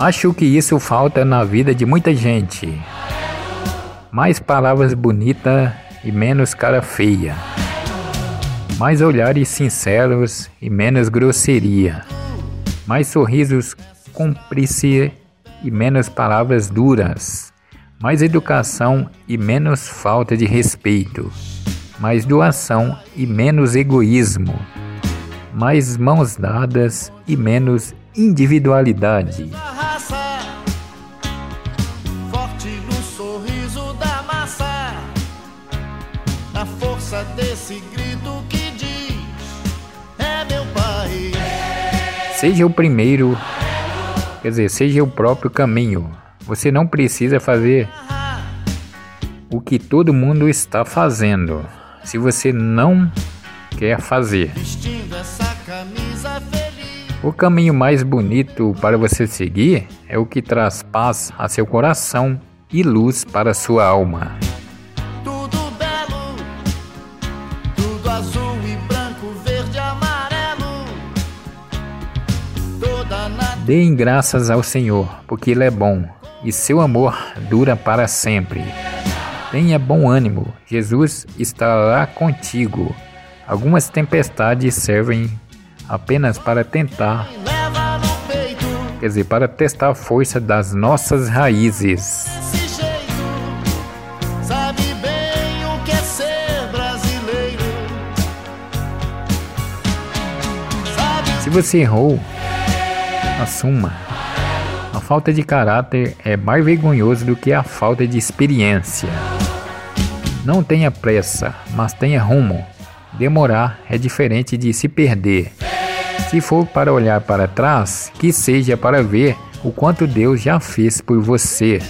Acho que isso falta na vida de muita gente. Mais palavras bonitas e menos cara feia. Mais olhares sinceros e menos grosseria. Mais sorrisos cúmplices e menos palavras duras. Mais educação e menos falta de respeito. Mais doação e menos egoísmo. Mais mãos dadas e menos individualidade. Força desse grito que diz: É meu pai. Seja o primeiro, quer dizer, seja o próprio caminho. Você não precisa fazer o que todo mundo está fazendo. Se você não quer fazer, o caminho mais bonito para você seguir é o que traz paz a seu coração e luz para sua alma. Deem graças ao Senhor, porque Ele é bom e seu amor dura para sempre. Tenha bom ânimo, Jesus estará contigo. Algumas tempestades servem apenas para tentar, quer dizer, para testar a força das nossas raízes. É Se você errou, assuma. A falta de caráter é mais vergonhoso do que a falta de experiência. Não tenha pressa, mas tenha rumo. Demorar é diferente de se perder. Se for para olhar para trás, que seja para ver o quanto Deus já fez por você.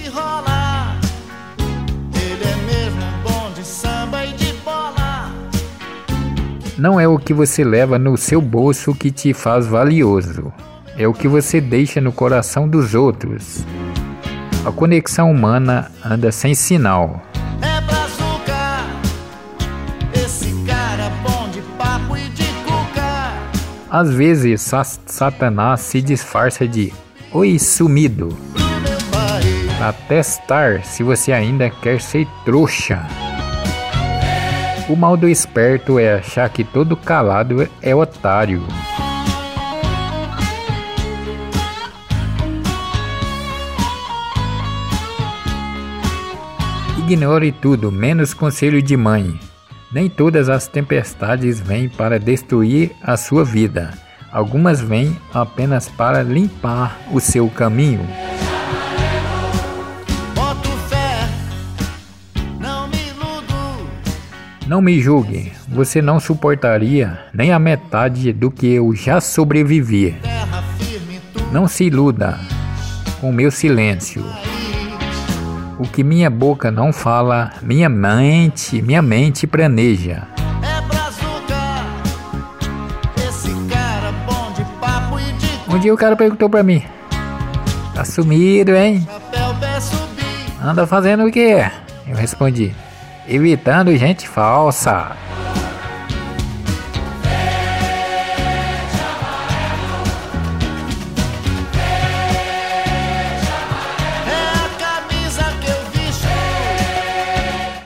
Não é o que você leva no seu bolso que te faz valioso, é o que você deixa no coração dos outros. A conexão humana anda sem sinal. É brazuca. Esse cara bom de papo e de cuca. Às vezes, sa- Satanás se disfarça de Oi sumido para testar se você ainda quer ser trouxa. O mal do esperto é achar que todo calado é otário. Ignore tudo, menos conselho de mãe. Nem todas as tempestades vêm para destruir a sua vida. Algumas vêm apenas para limpar o seu caminho. Não me julgue, você não suportaria nem a metade do que eu já sobrevivi. Não se iluda com meu silêncio. O que minha boca não fala, minha mente, minha mente planeja. É brazuca. Esse cara bom de papo e de Um dia o cara perguntou pra mim: Tá sumido, hein? Anda fazendo o quê? Eu respondi: Evitando gente falsa.